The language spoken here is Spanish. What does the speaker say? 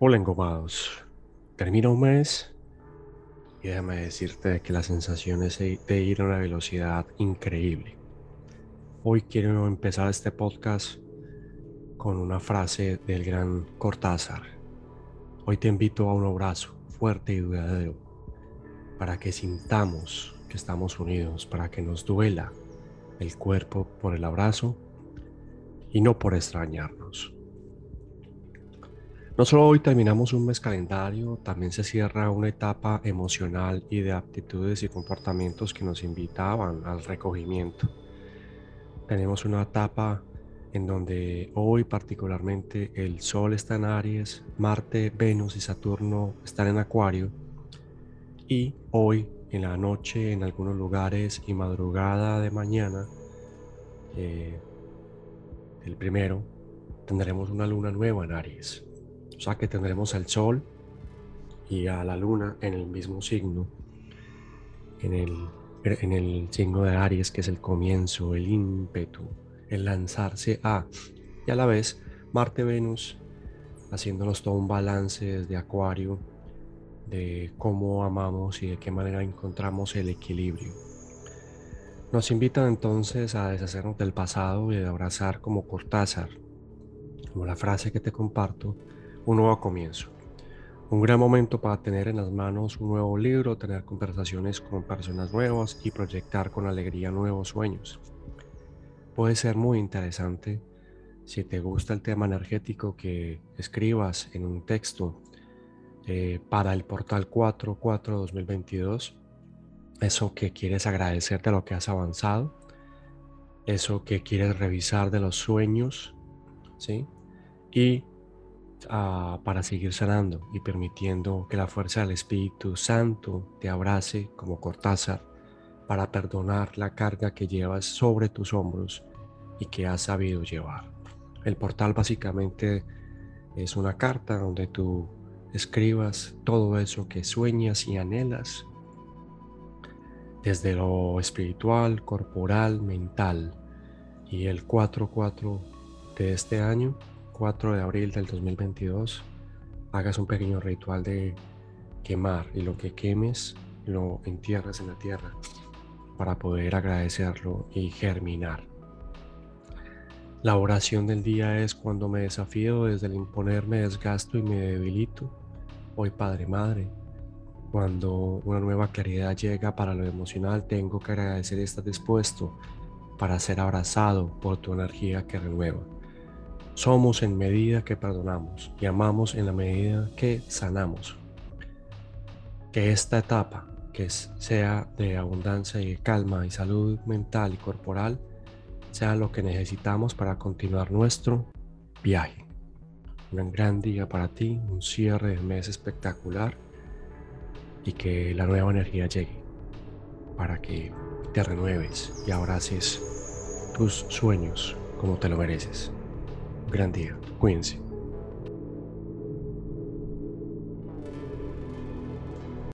Hola engomados. Termina un mes y déjame decirte que la sensación es de ir a una velocidad increíble. Hoy quiero empezar este podcast con una frase del gran Cortázar. Hoy te invito a un abrazo fuerte y duradero para que sintamos que estamos unidos, para que nos duela el cuerpo por el abrazo y no por extrañarnos. No solo hoy terminamos un mes calendario, también se cierra una etapa emocional y de aptitudes y comportamientos que nos invitaban al recogimiento. Tenemos una etapa en donde hoy particularmente el Sol está en Aries, Marte, Venus y Saturno están en Acuario y hoy en la noche en algunos lugares y madrugada de mañana, eh, el primero, tendremos una luna nueva en Aries. O sea que tendremos al Sol y a la Luna en el mismo signo, en el, en el signo de Aries, que es el comienzo, el ímpetu, el lanzarse a, y a la vez Marte-Venus, haciéndonos todo un balance desde Acuario de cómo amamos y de qué manera encontramos el equilibrio. Nos invitan entonces a deshacernos del pasado y de abrazar como Cortázar, como la frase que te comparto, un nuevo comienzo. Un gran momento para tener en las manos un nuevo libro, tener conversaciones con personas nuevas y proyectar con alegría nuevos sueños. Puede ser muy interesante si te gusta el tema energético que escribas en un texto eh, para el portal 44-2022. Eso que quieres agradecer de lo que has avanzado. Eso que quieres revisar de los sueños. ¿sí? Y para seguir sanando y permitiendo que la fuerza del Espíritu Santo te abrace como Cortázar para perdonar la carga que llevas sobre tus hombros y que has sabido llevar. El portal básicamente es una carta donde tú escribas todo eso que sueñas y anhelas desde lo espiritual, corporal, mental. Y el 4-4 de este año 4 de abril del 2022 hagas un pequeño ritual de quemar y lo que quemes lo entierras en la tierra para poder agradecerlo y germinar. La oración del día es cuando me desafío desde el imponerme desgasto y me debilito. Hoy Padre Madre, cuando una nueva claridad llega para lo emocional, tengo que agradecer estar dispuesto para ser abrazado por tu energía que renueva. Somos en medida que perdonamos y amamos en la medida que sanamos. Que esta etapa, que sea de abundancia y calma y salud mental y corporal, sea lo que necesitamos para continuar nuestro viaje. Un gran día para ti, un cierre de mes espectacular y que la nueva energía llegue para que te renueves y abraces tus sueños como te lo mereces gran día. Cuídense.